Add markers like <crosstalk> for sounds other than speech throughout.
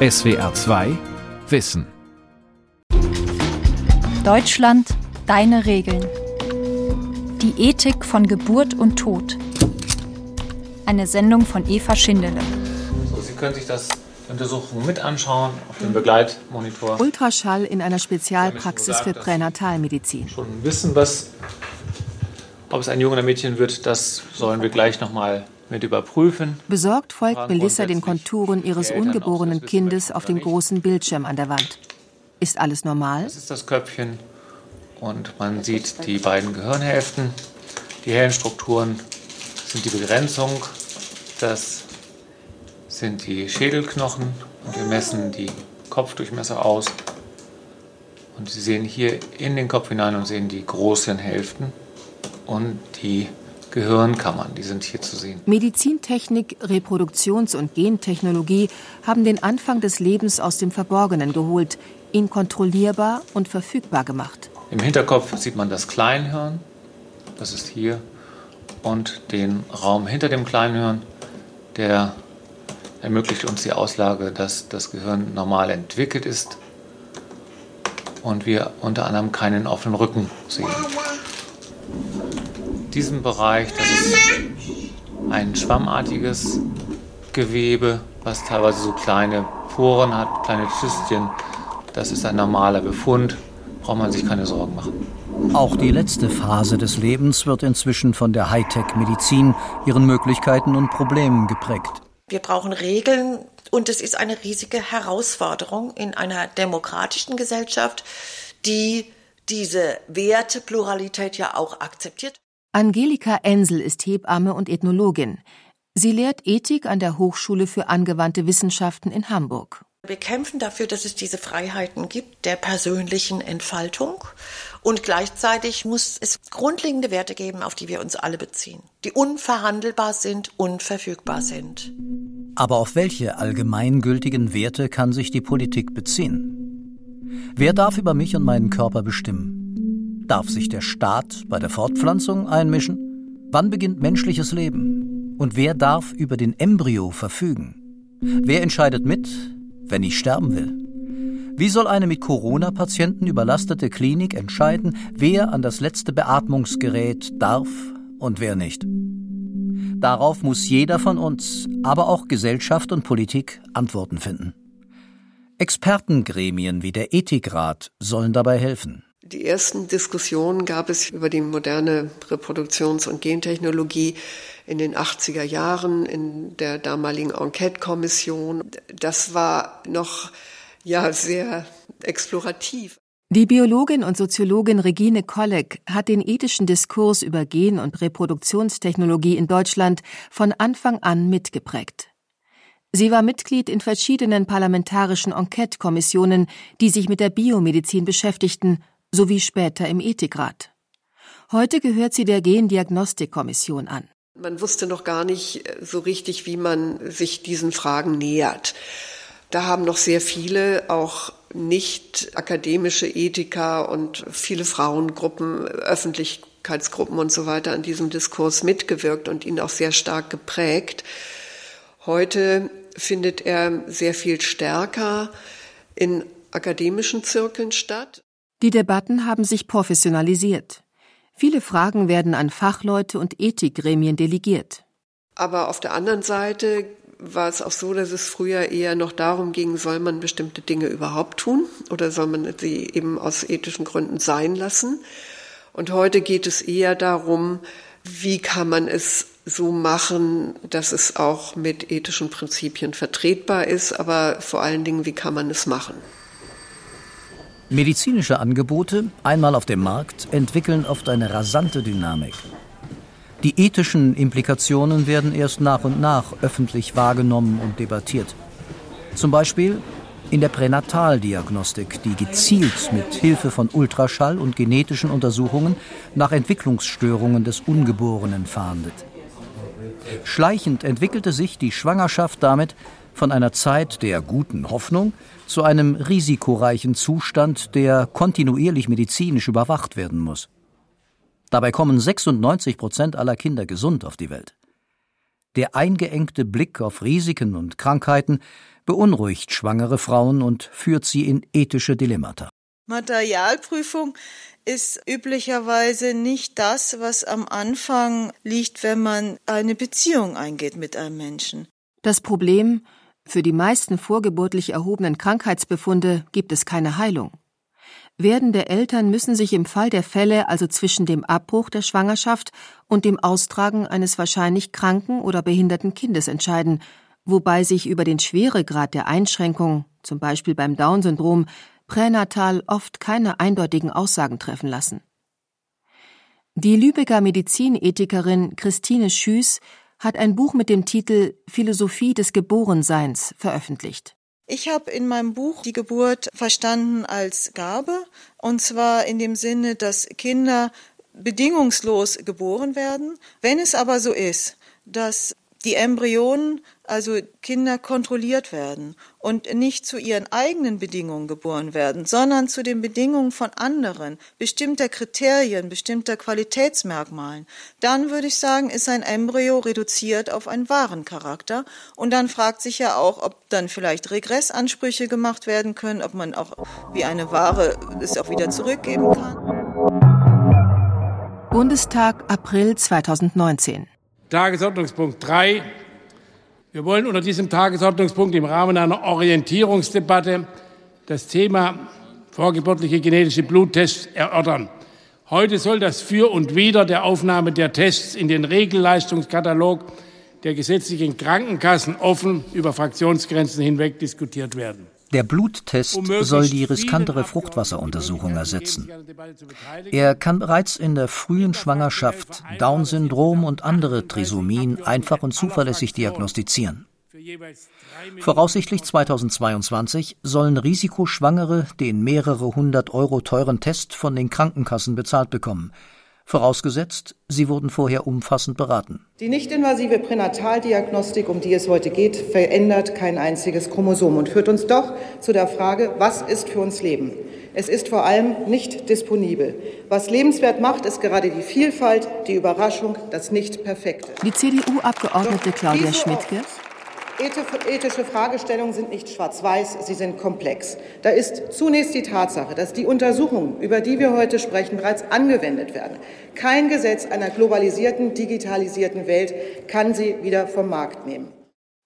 SWR 2 Wissen. Deutschland, deine Regeln. Die Ethik von Geburt und Tod. Eine Sendung von Eva Schindele. So, Sie können sich das Untersuchung mit anschauen auf dem Begleitmonitor. Ultraschall in einer Spezialpraxis für Pränatalmedizin. Schon wissen, was, ob es ein Junge oder Mädchen wird, das sollen wir gleich nochmal mit überprüfen. Besorgt folgt Melissa den Konturen ihres ungeborenen Kindes auf dem großen Bildschirm an der Wand. Ist alles normal? Das ist das Köpfchen und man sieht die beiden Gehirnhälften. Die hellen Strukturen sind die Begrenzung. Das sind die Schädelknochen und wir messen die Kopfdurchmesser aus. Und Sie sehen hier in den Kopf hinein und sehen die großen Hälften und die Gehirnkammern, die sind hier zu sehen. Medizintechnik, Reproduktions- und Gentechnologie haben den Anfang des Lebens aus dem Verborgenen geholt, ihn kontrollierbar und verfügbar gemacht. Im Hinterkopf sieht man das Kleinhirn, das ist hier, und den Raum hinter dem Kleinhirn, der ermöglicht uns die Auslage, dass das Gehirn normal entwickelt ist und wir unter anderem keinen offenen Rücken sehen. Diesen Bereich, das ist ein schwammartiges Gewebe, was teilweise so kleine Poren hat, kleine Zystchen. Das ist ein normaler Befund, braucht man sich keine Sorgen machen. Auch die letzte Phase des Lebens wird inzwischen von der Hightech-Medizin, ihren Möglichkeiten und Problemen geprägt. Wir brauchen Regeln und es ist eine riesige Herausforderung in einer demokratischen Gesellschaft, die diese Wertepluralität ja auch akzeptiert. Angelika Ensel ist Hebamme und Ethnologin. Sie lehrt Ethik an der Hochschule für angewandte Wissenschaften in Hamburg. Wir kämpfen dafür, dass es diese Freiheiten gibt der persönlichen Entfaltung und gleichzeitig muss es grundlegende Werte geben, auf die wir uns alle beziehen, die unverhandelbar sind, unverfügbar sind. Aber auf welche allgemeingültigen Werte kann sich die Politik beziehen? Wer darf über mich und meinen Körper bestimmen? Darf sich der Staat bei der Fortpflanzung einmischen? Wann beginnt menschliches Leben? Und wer darf über den Embryo verfügen? Wer entscheidet mit, wenn ich sterben will? Wie soll eine mit Corona-Patienten überlastete Klinik entscheiden, wer an das letzte Beatmungsgerät darf und wer nicht? Darauf muss jeder von uns, aber auch Gesellschaft und Politik Antworten finden. Expertengremien wie der Ethikrat sollen dabei helfen. Die ersten Diskussionen gab es über die moderne Reproduktions- und Gentechnologie in den 80er Jahren in der damaligen Enquete-Kommission. Das war noch ja sehr explorativ. Die Biologin und Soziologin Regine Kolleg hat den ethischen Diskurs über Gen- und Reproduktionstechnologie in Deutschland von Anfang an mitgeprägt. Sie war Mitglied in verschiedenen parlamentarischen Enquete-Kommissionen, die sich mit der Biomedizin beschäftigten, sowie später im Ethikrat. Heute gehört sie der Gendiagnostikkommission an. Man wusste noch gar nicht so richtig, wie man sich diesen Fragen nähert. Da haben noch sehr viele, auch nicht akademische Ethiker und viele Frauengruppen, Öffentlichkeitsgruppen und so weiter an diesem Diskurs mitgewirkt und ihn auch sehr stark geprägt. Heute findet er sehr viel stärker in akademischen Zirkeln statt. Die Debatten haben sich professionalisiert. Viele Fragen werden an Fachleute und Ethikgremien delegiert. Aber auf der anderen Seite war es auch so, dass es früher eher noch darum ging, soll man bestimmte Dinge überhaupt tun oder soll man sie eben aus ethischen Gründen sein lassen. Und heute geht es eher darum, wie kann man es so machen, dass es auch mit ethischen Prinzipien vertretbar ist, aber vor allen Dingen, wie kann man es machen. Medizinische Angebote, einmal auf dem Markt, entwickeln oft eine rasante Dynamik. Die ethischen Implikationen werden erst nach und nach öffentlich wahrgenommen und debattiert. Zum Beispiel in der Pränataldiagnostik, die gezielt mit Hilfe von Ultraschall und genetischen Untersuchungen nach Entwicklungsstörungen des Ungeborenen fahndet. Schleichend entwickelte sich die Schwangerschaft damit von einer Zeit der guten Hoffnung zu einem risikoreichen Zustand, der kontinuierlich medizinisch überwacht werden muss. Dabei kommen 96 Prozent aller Kinder gesund auf die Welt. Der eingeengte Blick auf Risiken und Krankheiten beunruhigt schwangere Frauen und führt sie in ethische Dilemmata. Materialprüfung ist üblicherweise nicht das, was am Anfang liegt, wenn man eine Beziehung eingeht mit einem Menschen. Das Problem, für die meisten vorgeburtlich erhobenen Krankheitsbefunde gibt es keine Heilung. Werdende Eltern müssen sich im Fall der Fälle also zwischen dem Abbruch der Schwangerschaft und dem Austragen eines wahrscheinlich kranken oder behinderten Kindes entscheiden, wobei sich über den Schweregrad der Einschränkung, zum Beispiel beim Down-Syndrom, pränatal oft keine eindeutigen Aussagen treffen lassen. Die Lübecker Medizinethikerin Christine Schüß hat ein Buch mit dem Titel Philosophie des Geborenseins veröffentlicht. Ich habe in meinem Buch die Geburt verstanden als Gabe, und zwar in dem Sinne, dass Kinder bedingungslos geboren werden. Wenn es aber so ist, dass die Embryonen, also Kinder, kontrolliert werden und nicht zu ihren eigenen Bedingungen geboren werden, sondern zu den Bedingungen von anderen, bestimmter Kriterien, bestimmter Qualitätsmerkmalen, dann würde ich sagen, ist ein Embryo reduziert auf einen wahren Charakter. Und dann fragt sich ja auch, ob dann vielleicht Regressansprüche gemacht werden können, ob man auch wie eine Ware es auch wieder zurückgeben kann. Bundestag April 2019 Tagesordnungspunkt 3. Wir wollen unter diesem Tagesordnungspunkt im Rahmen einer Orientierungsdebatte das Thema vorgeburtliche genetische Bluttests erörtern. Heute soll das Für und Wider der Aufnahme der Tests in den Regelleistungskatalog der gesetzlichen Krankenkassen offen über Fraktionsgrenzen hinweg diskutiert werden. Der Bluttest soll die riskantere Fruchtwasseruntersuchung ersetzen. Er kann bereits in der frühen Schwangerschaft Down-Syndrom und andere Trisomien einfach und zuverlässig diagnostizieren. Voraussichtlich 2022 sollen Risikoschwangere den mehrere hundert Euro teuren Test von den Krankenkassen bezahlt bekommen vorausgesetzt, sie wurden vorher umfassend beraten. Die nicht-invasive Pränataldiagnostik, um die es heute geht, verändert kein einziges Chromosom und führt uns doch zu der Frage, was ist für uns Leben? Es ist vor allem nicht disponibel. Was lebenswert macht, ist gerade die Vielfalt, die Überraschung, das Nicht-Perfekte. Die CDU-Abgeordnete Claudia Schmidtke Ethische Fragestellungen sind nicht schwarz-weiß, sie sind komplex. Da ist zunächst die Tatsache, dass die Untersuchungen, über die wir heute sprechen, bereits angewendet werden. Kein Gesetz einer globalisierten, digitalisierten Welt kann sie wieder vom Markt nehmen.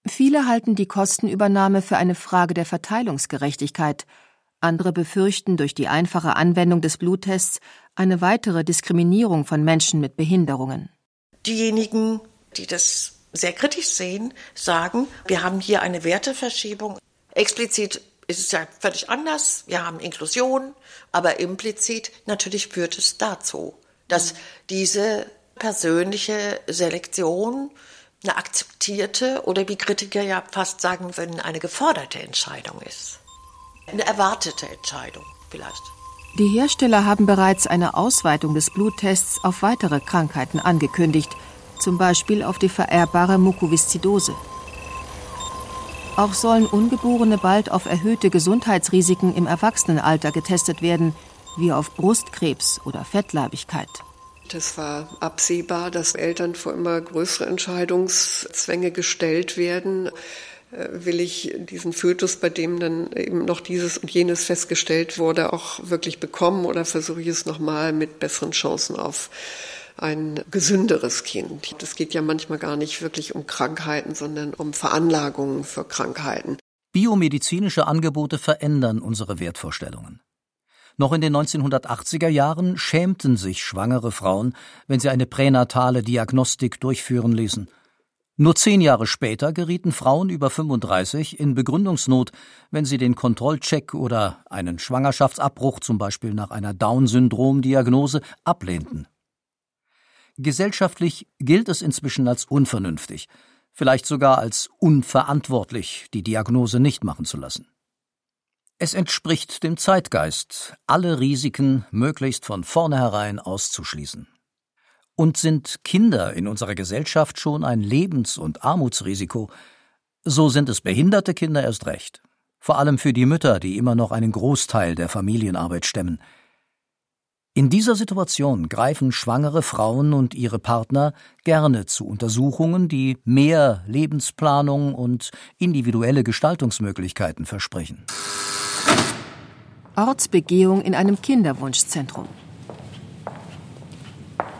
Viele halten die Kostenübernahme für eine Frage der Verteilungsgerechtigkeit. Andere befürchten durch die einfache Anwendung des Bluttests eine weitere Diskriminierung von Menschen mit Behinderungen. Diejenigen, die das sehr kritisch sehen, sagen, wir haben hier eine Werteverschiebung. Explizit ist es ja völlig anders. Wir haben Inklusion, aber implizit natürlich führt es dazu, dass diese persönliche Selektion eine akzeptierte oder wie Kritiker ja fast sagen würden, eine geforderte Entscheidung ist. Eine erwartete Entscheidung vielleicht. Die Hersteller haben bereits eine Ausweitung des Bluttests auf weitere Krankheiten angekündigt – zum Beispiel auf die vererbbare Mukoviszidose. Auch sollen Ungeborene bald auf erhöhte Gesundheitsrisiken im Erwachsenenalter getestet werden, wie auf Brustkrebs oder Fettleibigkeit. Das war absehbar, dass Eltern vor immer größere Entscheidungszwänge gestellt werden. Äh, will ich diesen Fötus, bei dem dann eben noch dieses und jenes festgestellt wurde, auch wirklich bekommen oder versuche ich es nochmal mit besseren Chancen auf ein gesünderes Kind. Es geht ja manchmal gar nicht wirklich um Krankheiten, sondern um Veranlagungen für Krankheiten. Biomedizinische Angebote verändern unsere Wertvorstellungen. Noch in den 1980er Jahren schämten sich schwangere Frauen, wenn sie eine pränatale Diagnostik durchführen ließen. Nur zehn Jahre später gerieten Frauen über 35 in Begründungsnot, wenn sie den Kontrollcheck oder einen Schwangerschaftsabbruch, zum Beispiel nach einer Down-Syndrom-Diagnose, ablehnten. Gesellschaftlich gilt es inzwischen als unvernünftig, vielleicht sogar als unverantwortlich, die Diagnose nicht machen zu lassen. Es entspricht dem Zeitgeist, alle Risiken möglichst von vornherein auszuschließen. Und sind Kinder in unserer Gesellschaft schon ein Lebens- und Armutsrisiko, so sind es behinderte Kinder erst recht, vor allem für die Mütter, die immer noch einen Großteil der Familienarbeit stemmen. In dieser Situation greifen schwangere Frauen und ihre Partner gerne zu Untersuchungen, die mehr Lebensplanung und individuelle Gestaltungsmöglichkeiten versprechen. Ortsbegehung in einem Kinderwunschzentrum.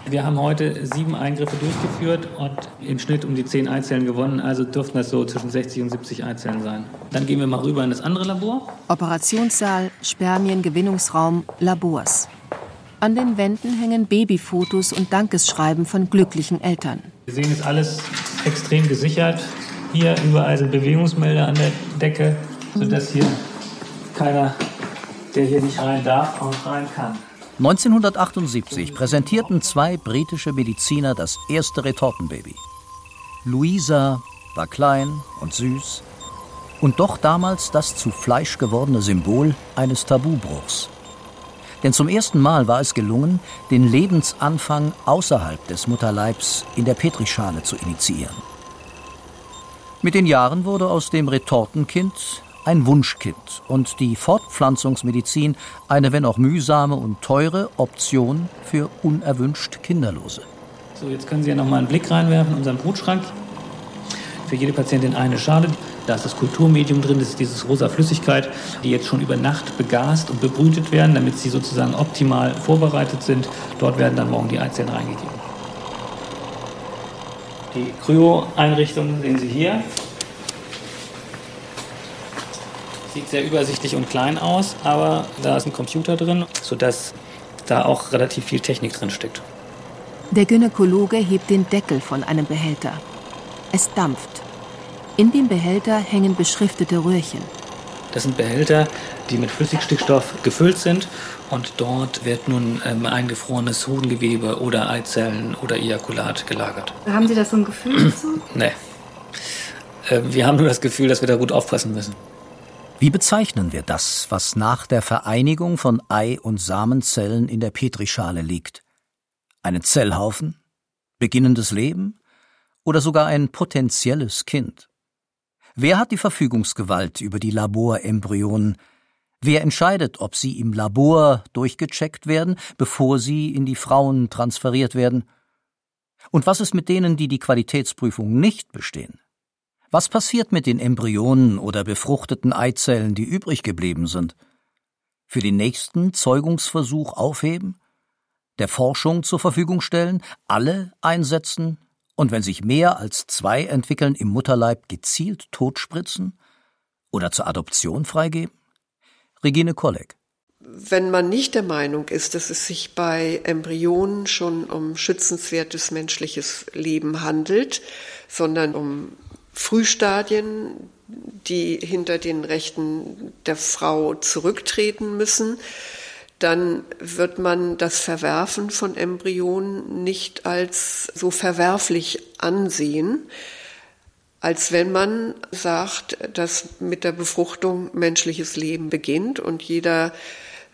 Wir haben heute sieben Eingriffe durchgeführt und im Schnitt um die zehn Eizellen gewonnen. Also dürften das so zwischen 60 und 70 Eizellen sein. Dann gehen wir mal rüber in das andere Labor. Operationssaal, Spermiengewinnungsraum, Labors. An den Wänden hängen Babyfotos und Dankesschreiben von glücklichen Eltern. Wir sehen ist alles extrem gesichert. Hier überall sind Bewegungsmelder an der Decke, sodass hier keiner, der hier nicht rein darf, auch rein kann. 1978 präsentierten zwei britische Mediziner das erste Retortenbaby. Louisa war klein und süß und doch damals das zu Fleisch gewordene Symbol eines Tabubruchs. Denn zum ersten Mal war es gelungen, den Lebensanfang außerhalb des Mutterleibs in der Petrischale zu initiieren. Mit den Jahren wurde aus dem Retortenkind ein Wunschkind und die Fortpflanzungsmedizin eine, wenn auch mühsame und teure Option für unerwünscht Kinderlose. So, jetzt können Sie ja noch mal einen Blick reinwerfen in unseren Brutschrank. Für jede Patientin eine Schale. Da ist das Kulturmedium drin, das ist dieses rosa Flüssigkeit, die jetzt schon über Nacht begast und bebrütet werden, damit sie sozusagen optimal vorbereitet sind. Dort werden dann morgen die Eizellen reingegeben. Die Kryo-Einrichtung sehen Sie hier. Sieht sehr übersichtlich und klein aus, aber da ist ein Computer drin, sodass da auch relativ viel Technik drin steckt. Der Gynäkologe hebt den Deckel von einem Behälter. Es dampft. In dem Behälter hängen beschriftete Röhrchen. Das sind Behälter, die mit Flüssigstickstoff gefüllt sind und dort wird nun ähm, eingefrorenes Hodengewebe oder Eizellen oder Ejakulat gelagert. Haben Sie da so ein Gefühl <clears throat> dazu? Nee. Äh, wir haben nur das Gefühl, dass wir da gut aufpassen müssen. Wie bezeichnen wir das, was nach der Vereinigung von Ei- und Samenzellen in der Petrischale liegt? Einen Zellhaufen? Beginnendes Leben? Oder sogar ein potenzielles Kind? Wer hat die Verfügungsgewalt über die Laborembryonen? Wer entscheidet, ob sie im Labor durchgecheckt werden, bevor sie in die Frauen transferiert werden? Und was ist mit denen, die die Qualitätsprüfung nicht bestehen? Was passiert mit den Embryonen oder befruchteten Eizellen, die übrig geblieben sind? Für den nächsten Zeugungsversuch aufheben? Der Forschung zur Verfügung stellen? Alle einsetzen? Und wenn sich mehr als zwei entwickeln, im Mutterleib gezielt totspritzen? Oder zur Adoption freigeben? Regine Kolleg. Wenn man nicht der Meinung ist, dass es sich bei Embryonen schon um schützenswertes menschliches Leben handelt, sondern um Frühstadien, die hinter den Rechten der Frau zurücktreten müssen, dann wird man das Verwerfen von Embryonen nicht als so verwerflich ansehen, als wenn man sagt, dass mit der Befruchtung menschliches Leben beginnt und jeder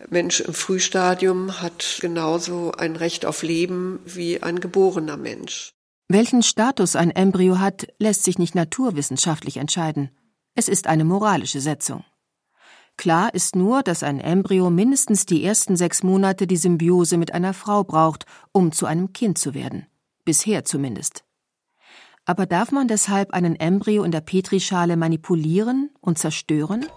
Mensch im Frühstadium hat genauso ein Recht auf Leben wie ein geborener Mensch. Welchen Status ein Embryo hat, lässt sich nicht naturwissenschaftlich entscheiden. Es ist eine moralische Setzung. Klar ist nur, dass ein Embryo mindestens die ersten sechs Monate die Symbiose mit einer Frau braucht, um zu einem Kind zu werden. Bisher zumindest. Aber darf man deshalb einen Embryo in der Petrischale manipulieren und zerstören?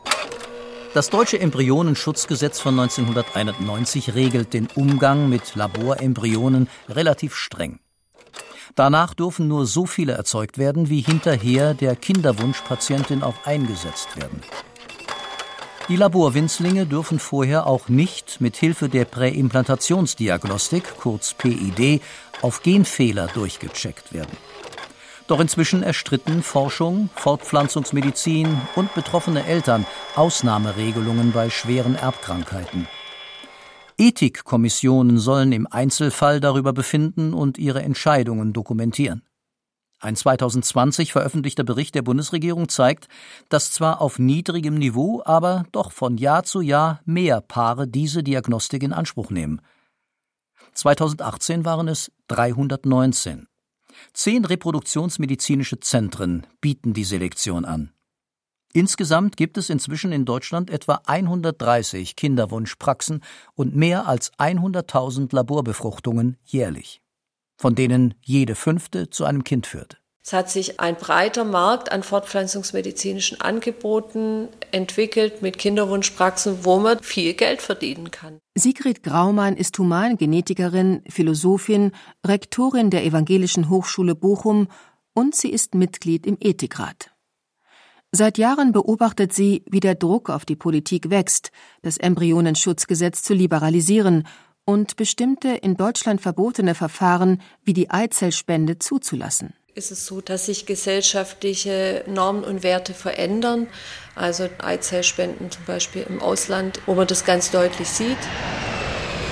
Das deutsche Embryonenschutzgesetz von 1991 regelt den Umgang mit Laborembryonen relativ streng. Danach dürfen nur so viele erzeugt werden, wie hinterher der Kinderwunschpatientin auch eingesetzt werden. Die Laborwinzlinge dürfen vorher auch nicht mit Hilfe der Präimplantationsdiagnostik, kurz PID, auf Genfehler durchgecheckt werden. Doch inzwischen erstritten Forschung, Fortpflanzungsmedizin und betroffene Eltern Ausnahmeregelungen bei schweren Erbkrankheiten. Ethikkommissionen sollen im Einzelfall darüber befinden und ihre Entscheidungen dokumentieren. Ein 2020 veröffentlichter Bericht der Bundesregierung zeigt, dass zwar auf niedrigem Niveau, aber doch von Jahr zu Jahr mehr Paare diese Diagnostik in Anspruch nehmen. 2018 waren es 319. Zehn reproduktionsmedizinische Zentren bieten die Selektion an. Insgesamt gibt es inzwischen in Deutschland etwa 130 Kinderwunschpraxen und mehr als 100.000 Laborbefruchtungen jährlich, von denen jede fünfte zu einem Kind führt. Es hat sich ein breiter Markt an fortpflanzungsmedizinischen Angeboten entwickelt mit Kinderwunschpraxen, wo man viel Geld verdienen kann. Sigrid Graumann ist Humangenetikerin, Philosophin, Rektorin der Evangelischen Hochschule Bochum und sie ist Mitglied im Ethikrat. Seit Jahren beobachtet sie, wie der Druck auf die Politik wächst, das Embryonenschutzgesetz zu liberalisieren und bestimmte in Deutschland verbotene Verfahren wie die Eizellspende zuzulassen ist es so, dass sich gesellschaftliche Normen und Werte verändern. Also Eizellspenden zum Beispiel im Ausland, wo man das ganz deutlich sieht.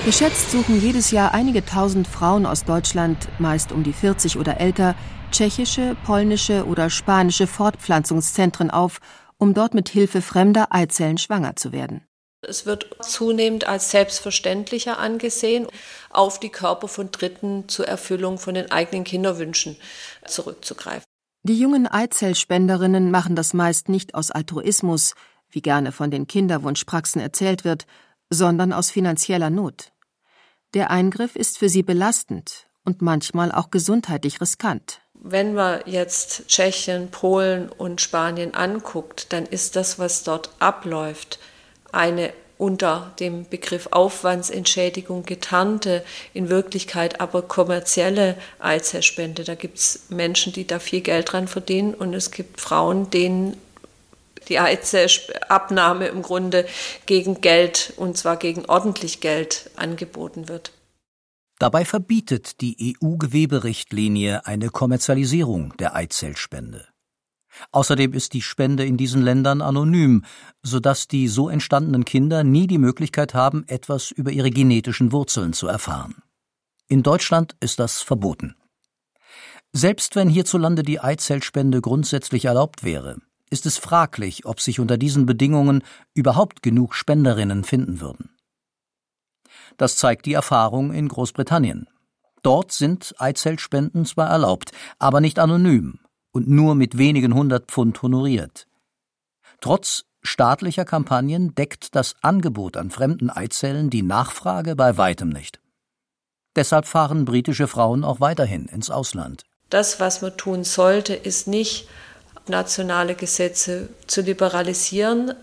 Geschätzt suchen jedes Jahr einige tausend Frauen aus Deutschland, meist um die 40 oder älter, tschechische, polnische oder spanische Fortpflanzungszentren auf, um dort mit Hilfe fremder Eizellen schwanger zu werden. Es wird zunehmend als selbstverständlicher angesehen, auf die Körper von Dritten zur Erfüllung von den eigenen Kinderwünschen zurückzugreifen. Die jungen Eizellspenderinnen machen das meist nicht aus Altruismus, wie gerne von den Kinderwunschpraxen erzählt wird, sondern aus finanzieller Not. Der Eingriff ist für sie belastend und manchmal auch gesundheitlich riskant. Wenn man jetzt Tschechien, Polen und Spanien anguckt, dann ist das, was dort abläuft, eine unter dem Begriff Aufwandsentschädigung getarnte, in Wirklichkeit aber kommerzielle Eizellspende. Da gibt es Menschen, die da viel Geld dran verdienen und es gibt Frauen, denen die Eizellabnahme im Grunde gegen Geld und zwar gegen ordentlich Geld angeboten wird. Dabei verbietet die EU-Geweberichtlinie eine Kommerzialisierung der Eizellspende. Außerdem ist die Spende in diesen Ländern anonym, sodass die so entstandenen Kinder nie die Möglichkeit haben, etwas über ihre genetischen Wurzeln zu erfahren. In Deutschland ist das verboten. Selbst wenn hierzulande die Eizellspende grundsätzlich erlaubt wäre, ist es fraglich, ob sich unter diesen Bedingungen überhaupt genug Spenderinnen finden würden. Das zeigt die Erfahrung in Großbritannien. Dort sind Eizellspenden zwar erlaubt, aber nicht anonym und nur mit wenigen hundert Pfund honoriert. Trotz staatlicher Kampagnen deckt das Angebot an fremden Eizellen die Nachfrage bei weitem nicht. Deshalb fahren britische Frauen auch weiterhin ins Ausland. Das, was man tun sollte, ist nicht nationale Gesetze zu liberalisieren,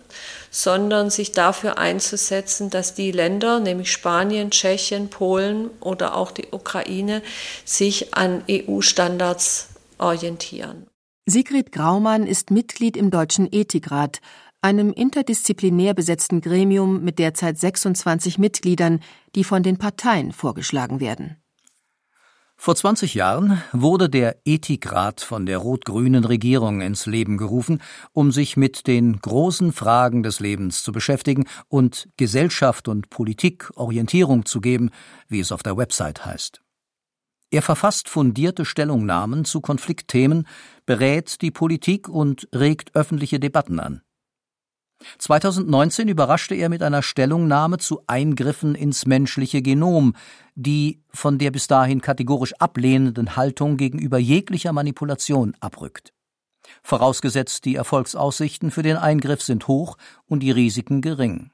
sondern sich dafür einzusetzen, dass die Länder, nämlich Spanien, Tschechien, Polen oder auch die Ukraine, sich an EU-Standards orientieren. Sigrid Graumann ist Mitglied im Deutschen Ethikrat, einem interdisziplinär besetzten Gremium mit derzeit 26 Mitgliedern, die von den Parteien vorgeschlagen werden. Vor 20 Jahren wurde der Ethikrat von der rot-grünen Regierung ins Leben gerufen, um sich mit den großen Fragen des Lebens zu beschäftigen und Gesellschaft und Politik Orientierung zu geben, wie es auf der Website heißt. Er verfasst fundierte Stellungnahmen zu Konfliktthemen, berät die Politik und regt öffentliche Debatten an. 2019 überraschte er mit einer Stellungnahme zu Eingriffen ins menschliche Genom, die von der bis dahin kategorisch ablehnenden Haltung gegenüber jeglicher Manipulation abrückt. Vorausgesetzt, die Erfolgsaussichten für den Eingriff sind hoch und die Risiken gering.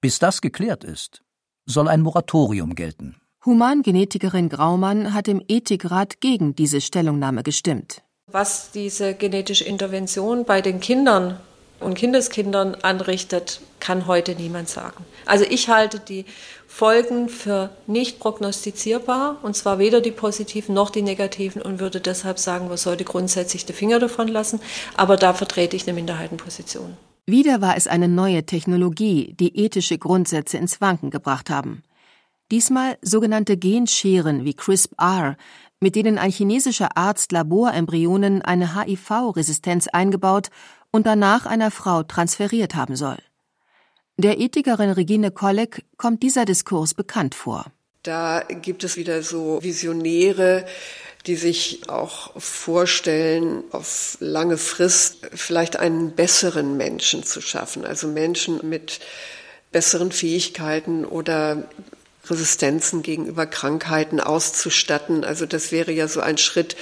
Bis das geklärt ist, soll ein Moratorium gelten. Humangenetikerin Graumann hat im Ethikrat gegen diese Stellungnahme gestimmt. Was diese genetische Intervention bei den Kindern und Kindeskindern anrichtet, kann heute niemand sagen. Also ich halte die Folgen für nicht prognostizierbar, und zwar weder die positiven noch die negativen, und würde deshalb sagen, man sollte grundsätzlich die Finger davon lassen, aber da vertrete ich eine Minderheitenposition. Wieder war es eine neue Technologie, die ethische Grundsätze ins Wanken gebracht haben. Diesmal sogenannte Genscheren wie CRISPR, mit denen ein chinesischer Arzt Laborembryonen eine HIV-Resistenz eingebaut und danach einer Frau transferiert haben soll. Der Ethikerin Regine Kolleg kommt dieser Diskurs bekannt vor. Da gibt es wieder so Visionäre, die sich auch vorstellen, auf lange Frist vielleicht einen besseren Menschen zu schaffen, also Menschen mit besseren Fähigkeiten oder Resistenzen gegenüber Krankheiten auszustatten. Also das wäre ja so ein Schritt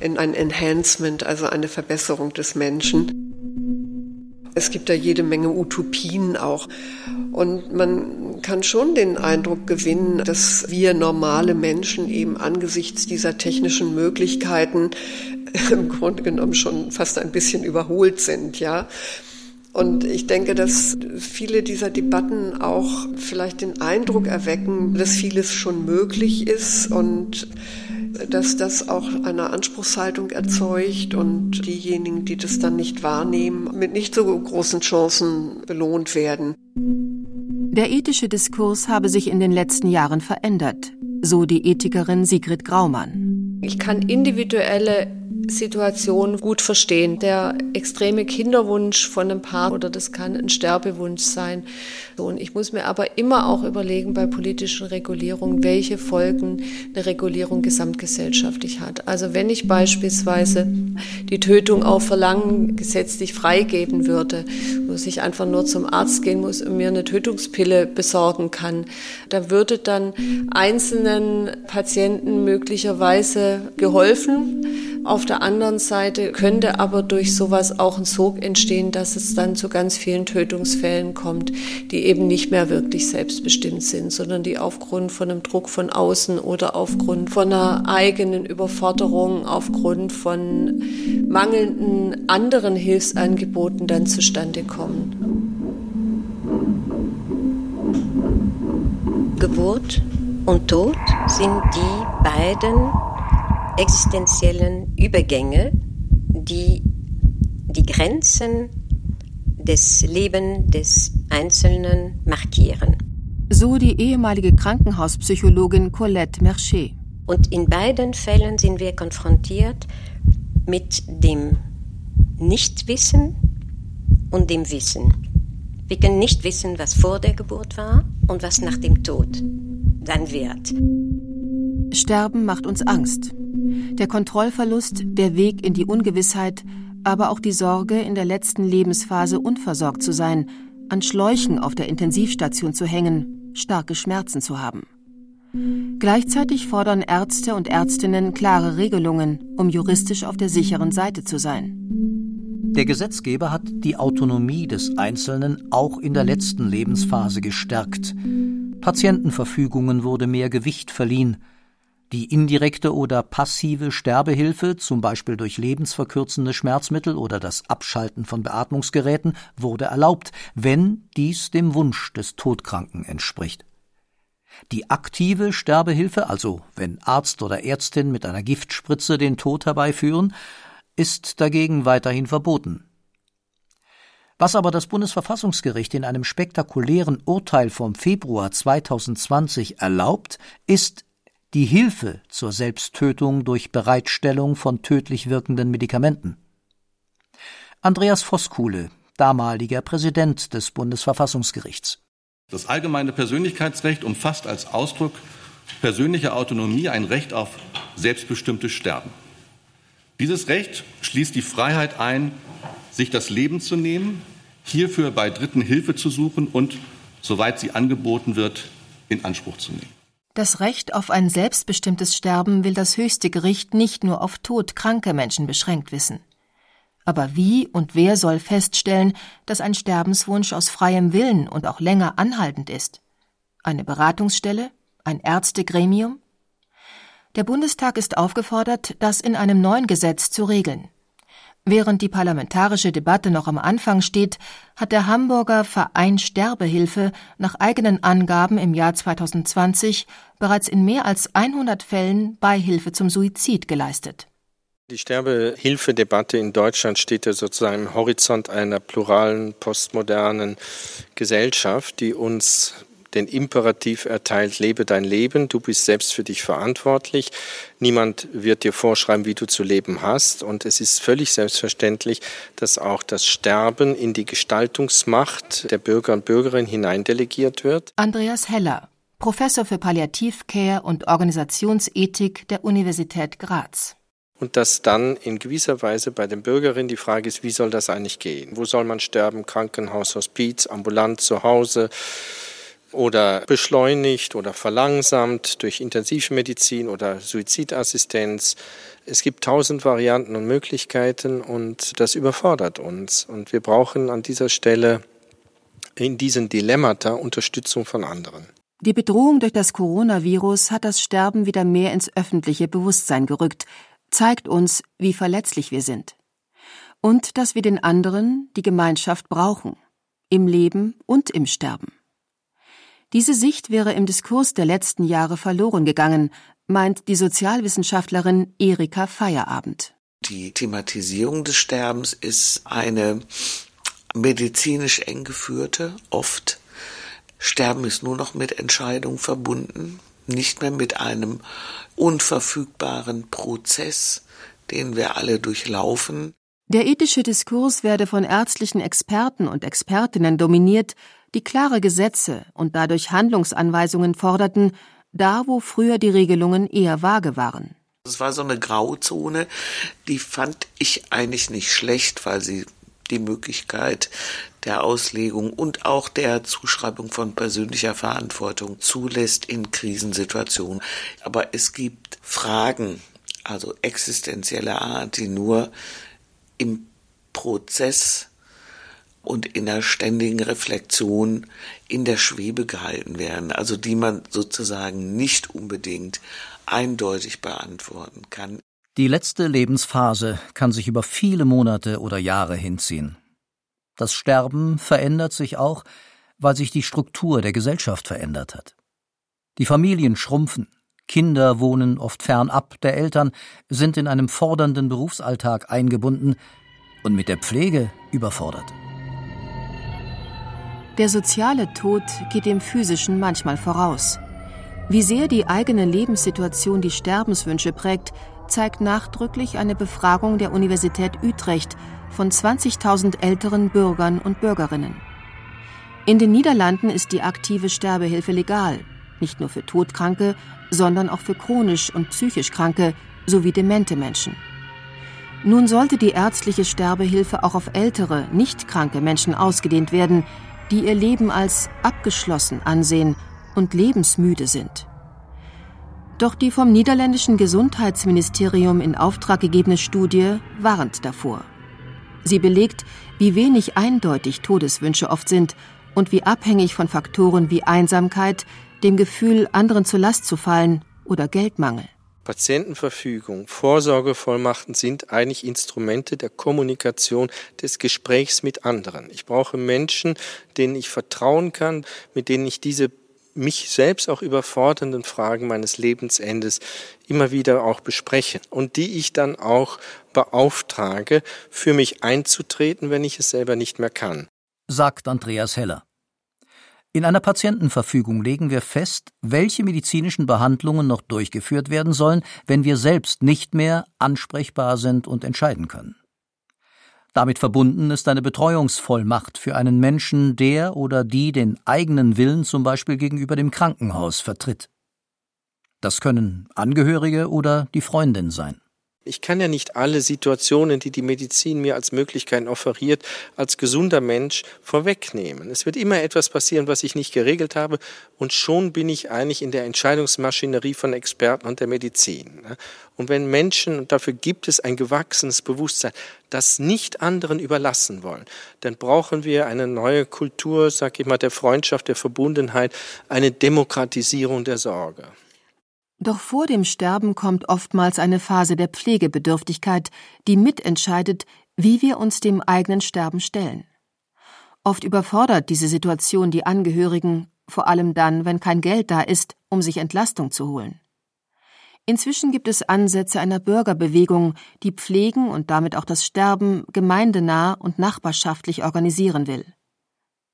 in ein Enhancement, also eine Verbesserung des Menschen. Es gibt da jede Menge Utopien auch. Und man kann schon den Eindruck gewinnen, dass wir normale Menschen eben angesichts dieser technischen Möglichkeiten <laughs> im Grunde genommen schon fast ein bisschen überholt sind, ja. Und ich denke, dass viele dieser Debatten auch vielleicht den Eindruck erwecken, dass vieles schon möglich ist und dass das auch eine Anspruchshaltung erzeugt und diejenigen, die das dann nicht wahrnehmen, mit nicht so großen Chancen belohnt werden. Der ethische Diskurs habe sich in den letzten Jahren verändert, so die Ethikerin Sigrid Graumann. Ich kann individuelle Situation gut verstehen. Der extreme Kinderwunsch von einem Paar oder das kann ein Sterbewunsch sein. Und ich muss mir aber immer auch überlegen bei politischen Regulierungen, welche Folgen eine Regulierung gesamtgesellschaftlich hat. Also wenn ich beispielsweise die Tötung auf Verlangen gesetzlich freigeben würde, wo ich einfach nur zum Arzt gehen muss und mir eine Tötungspille besorgen kann, da würde dann einzelnen Patienten möglicherweise geholfen auf der anderen Seite könnte aber durch sowas auch ein Sog entstehen, dass es dann zu ganz vielen Tötungsfällen kommt, die eben nicht mehr wirklich selbstbestimmt sind, sondern die aufgrund von einem Druck von außen oder aufgrund von einer eigenen Überforderung, aufgrund von mangelnden anderen Hilfsangeboten dann zustande kommen. Geburt und Tod sind die beiden existenziellen Übergänge, die die Grenzen des Lebens des Einzelnen markieren. So die ehemalige Krankenhauspsychologin Colette Mercier. Und in beiden Fällen sind wir konfrontiert mit dem Nichtwissen und dem Wissen. Wir können nicht wissen, was vor der Geburt war und was nach dem Tod dann wird. Sterben macht uns Angst. Der Kontrollverlust, der Weg in die Ungewissheit, aber auch die Sorge, in der letzten Lebensphase unversorgt zu sein, an Schläuchen auf der Intensivstation zu hängen, starke Schmerzen zu haben. Gleichzeitig fordern Ärzte und Ärztinnen klare Regelungen, um juristisch auf der sicheren Seite zu sein. Der Gesetzgeber hat die Autonomie des Einzelnen auch in der letzten Lebensphase gestärkt. Patientenverfügungen wurde mehr Gewicht verliehen, die indirekte oder passive Sterbehilfe, zum Beispiel durch lebensverkürzende Schmerzmittel oder das Abschalten von Beatmungsgeräten, wurde erlaubt, wenn dies dem Wunsch des Todkranken entspricht. Die aktive Sterbehilfe, also wenn Arzt oder Ärztin mit einer Giftspritze den Tod herbeiführen, ist dagegen weiterhin verboten. Was aber das Bundesverfassungsgericht in einem spektakulären Urteil vom Februar 2020 erlaubt, ist die Hilfe zur Selbsttötung durch Bereitstellung von tödlich wirkenden Medikamenten. Andreas Voskuhle, damaliger Präsident des Bundesverfassungsgerichts. Das allgemeine Persönlichkeitsrecht umfasst als Ausdruck persönlicher Autonomie ein Recht auf selbstbestimmtes Sterben. Dieses Recht schließt die Freiheit ein, sich das Leben zu nehmen, hierfür bei Dritten Hilfe zu suchen und, soweit sie angeboten wird, in Anspruch zu nehmen. Das Recht auf ein selbstbestimmtes Sterben will das höchste Gericht nicht nur auf todkranke Menschen beschränkt wissen. Aber wie und wer soll feststellen, dass ein Sterbenswunsch aus freiem Willen und auch länger anhaltend ist? Eine Beratungsstelle? Ein Ärztegremium? Der Bundestag ist aufgefordert, das in einem neuen Gesetz zu regeln. Während die parlamentarische Debatte noch am Anfang steht, hat der Hamburger Verein Sterbehilfe nach eigenen Angaben im Jahr 2020 bereits in mehr als 100 Fällen Beihilfe zum Suizid geleistet. Die Sterbehilfedebatte in Deutschland steht ja sozusagen im Horizont einer pluralen, postmodernen Gesellschaft, die uns den Imperativ erteilt, lebe dein Leben, du bist selbst für dich verantwortlich, niemand wird dir vorschreiben, wie du zu leben hast und es ist völlig selbstverständlich, dass auch das Sterben in die Gestaltungsmacht der Bürger und Bürgerinnen hineindelegiert wird. Andreas Heller, Professor für Palliativcare und Organisationsethik der Universität Graz und dass dann in gewisser Weise bei den Bürgerinnen die Frage ist, wie soll das eigentlich gehen? Wo soll man sterben? Krankenhaus, Hospiz, ambulant, zu Hause? Oder beschleunigt oder verlangsamt durch Intensivmedizin oder Suizidassistenz. Es gibt tausend Varianten und Möglichkeiten und das überfordert uns. Und wir brauchen an dieser Stelle in diesen Dilemmata Unterstützung von anderen. Die Bedrohung durch das Coronavirus hat das Sterben wieder mehr ins öffentliche Bewusstsein gerückt, zeigt uns, wie verletzlich wir sind. Und dass wir den anderen, die Gemeinschaft brauchen, im Leben und im Sterben. Diese Sicht wäre im Diskurs der letzten Jahre verloren gegangen, meint die Sozialwissenschaftlerin Erika Feierabend. Die Thematisierung des Sterbens ist eine medizinisch eng geführte, oft. Sterben ist nur noch mit Entscheidung verbunden, nicht mehr mit einem unverfügbaren Prozess, den wir alle durchlaufen. Der ethische Diskurs werde von ärztlichen Experten und Expertinnen dominiert, die klare Gesetze und dadurch Handlungsanweisungen forderten, da wo früher die Regelungen eher vage waren. Es war so eine Grauzone, die fand ich eigentlich nicht schlecht, weil sie die Möglichkeit der Auslegung und auch der Zuschreibung von persönlicher Verantwortung zulässt in Krisensituationen. Aber es gibt Fragen, also existenzieller Art, die nur im Prozess und in der ständigen Reflexion in der Schwebe gehalten werden, also die man sozusagen nicht unbedingt eindeutig beantworten kann. Die letzte Lebensphase kann sich über viele Monate oder Jahre hinziehen. Das Sterben verändert sich auch, weil sich die Struktur der Gesellschaft verändert hat. Die Familien schrumpfen, Kinder wohnen oft fernab der Eltern, sind in einem fordernden Berufsalltag eingebunden und mit der Pflege überfordert. Der soziale Tod geht dem physischen manchmal voraus. Wie sehr die eigene Lebenssituation die Sterbenswünsche prägt, zeigt nachdrücklich eine Befragung der Universität Utrecht von 20.000 älteren Bürgern und Bürgerinnen. In den Niederlanden ist die aktive Sterbehilfe legal, nicht nur für Todkranke, sondern auch für chronisch und psychisch Kranke sowie demente Menschen. Nun sollte die ärztliche Sterbehilfe auch auf ältere, nicht kranke Menschen ausgedehnt werden, die ihr Leben als abgeschlossen ansehen und lebensmüde sind. Doch die vom niederländischen Gesundheitsministerium in Auftrag gegebene Studie warnt davor. Sie belegt, wie wenig eindeutig Todeswünsche oft sind und wie abhängig von Faktoren wie Einsamkeit, dem Gefühl, anderen zur Last zu fallen oder Geldmangel. Patientenverfügung, Vorsorgevollmachten sind eigentlich Instrumente der Kommunikation, des Gesprächs mit anderen. Ich brauche Menschen, denen ich vertrauen kann, mit denen ich diese mich selbst auch überfordernden Fragen meines Lebensendes immer wieder auch bespreche und die ich dann auch beauftrage, für mich einzutreten, wenn ich es selber nicht mehr kann. Sagt Andreas Heller. In einer Patientenverfügung legen wir fest, welche medizinischen Behandlungen noch durchgeführt werden sollen, wenn wir selbst nicht mehr ansprechbar sind und entscheiden können. Damit verbunden ist eine Betreuungsvollmacht für einen Menschen, der oder die den eigenen Willen zum Beispiel gegenüber dem Krankenhaus vertritt. Das können Angehörige oder die Freundin sein. Ich kann ja nicht alle Situationen, die die Medizin mir als Möglichkeiten offeriert, als gesunder Mensch vorwegnehmen. Es wird immer etwas passieren, was ich nicht geregelt habe, und schon bin ich eigentlich in der Entscheidungsmaschinerie von Experten und der Medizin. Und wenn Menschen, und dafür gibt es ein gewachsenes Bewusstsein, das nicht anderen überlassen wollen, dann brauchen wir eine neue Kultur, sag ich mal, der Freundschaft, der Verbundenheit, eine Demokratisierung der Sorge. Doch vor dem Sterben kommt oftmals eine Phase der Pflegebedürftigkeit, die mitentscheidet, wie wir uns dem eigenen Sterben stellen. Oft überfordert diese Situation die Angehörigen, vor allem dann, wenn kein Geld da ist, um sich Entlastung zu holen. Inzwischen gibt es Ansätze einer Bürgerbewegung, die Pflegen und damit auch das Sterben gemeindenah und nachbarschaftlich organisieren will.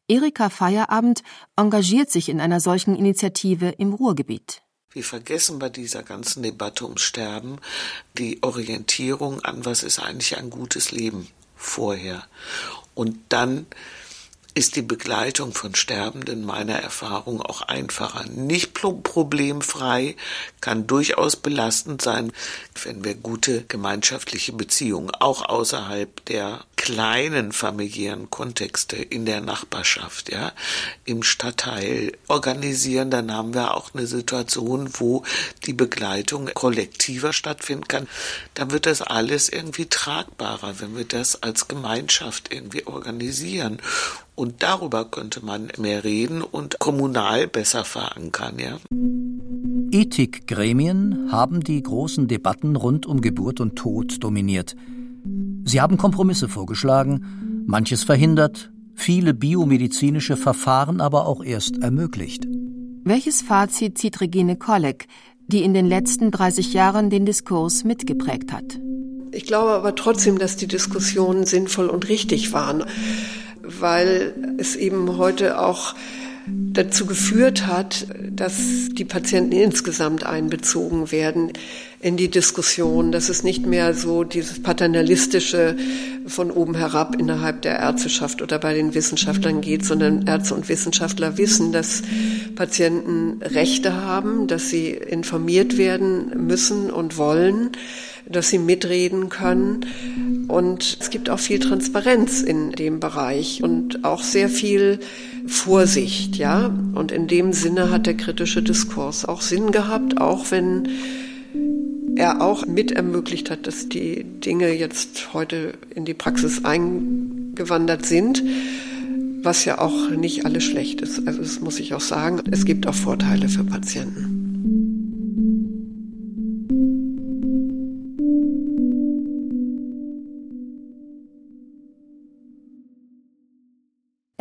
Erika Feierabend engagiert sich in einer solchen Initiative im Ruhrgebiet. Wir vergessen bei dieser ganzen Debatte ums Sterben die Orientierung an, was ist eigentlich ein gutes Leben vorher. Und dann ist die Begleitung von Sterbenden meiner Erfahrung auch einfacher. Nicht problemfrei, kann durchaus belastend sein, wenn wir gute gemeinschaftliche Beziehungen auch außerhalb der kleinen familiären Kontexte in der Nachbarschaft, ja, im Stadtteil organisieren, dann haben wir auch eine Situation, wo die Begleitung kollektiver stattfinden kann. Dann wird das alles irgendwie tragbarer, wenn wir das als Gemeinschaft irgendwie organisieren. Und darüber könnte man mehr reden und kommunal besser verankern, ja. Ethikgremien haben die großen Debatten rund um Geburt und Tod dominiert. Sie haben Kompromisse vorgeschlagen, manches verhindert, viele biomedizinische Verfahren aber auch erst ermöglicht. Welches Fazit zieht Regine Kolleg, die in den letzten 30 Jahren den Diskurs mitgeprägt hat? Ich glaube aber trotzdem, dass die Diskussionen sinnvoll und richtig waren, weil es eben heute auch dazu geführt hat, dass die Patienten insgesamt einbezogen werden in die Diskussion, dass es nicht mehr so dieses paternalistische von oben herab innerhalb der Ärzteschaft oder bei den Wissenschaftlern geht, sondern Ärzte und Wissenschaftler wissen, dass Patienten Rechte haben, dass sie informiert werden müssen und wollen, dass sie mitreden können. Und es gibt auch viel Transparenz in dem Bereich und auch sehr viel Vorsicht, ja. Und in dem Sinne hat der kritische Diskurs auch Sinn gehabt, auch wenn er auch mit ermöglicht hat, dass die Dinge jetzt heute in die Praxis eingewandert sind, was ja auch nicht alles schlecht ist. Also das muss ich auch sagen. Es gibt auch Vorteile für Patienten.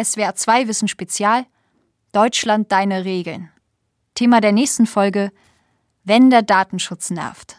SWR 2 Wissen Spezial Deutschland deine Regeln. Thema der nächsten Folge Wenn der Datenschutz nervt.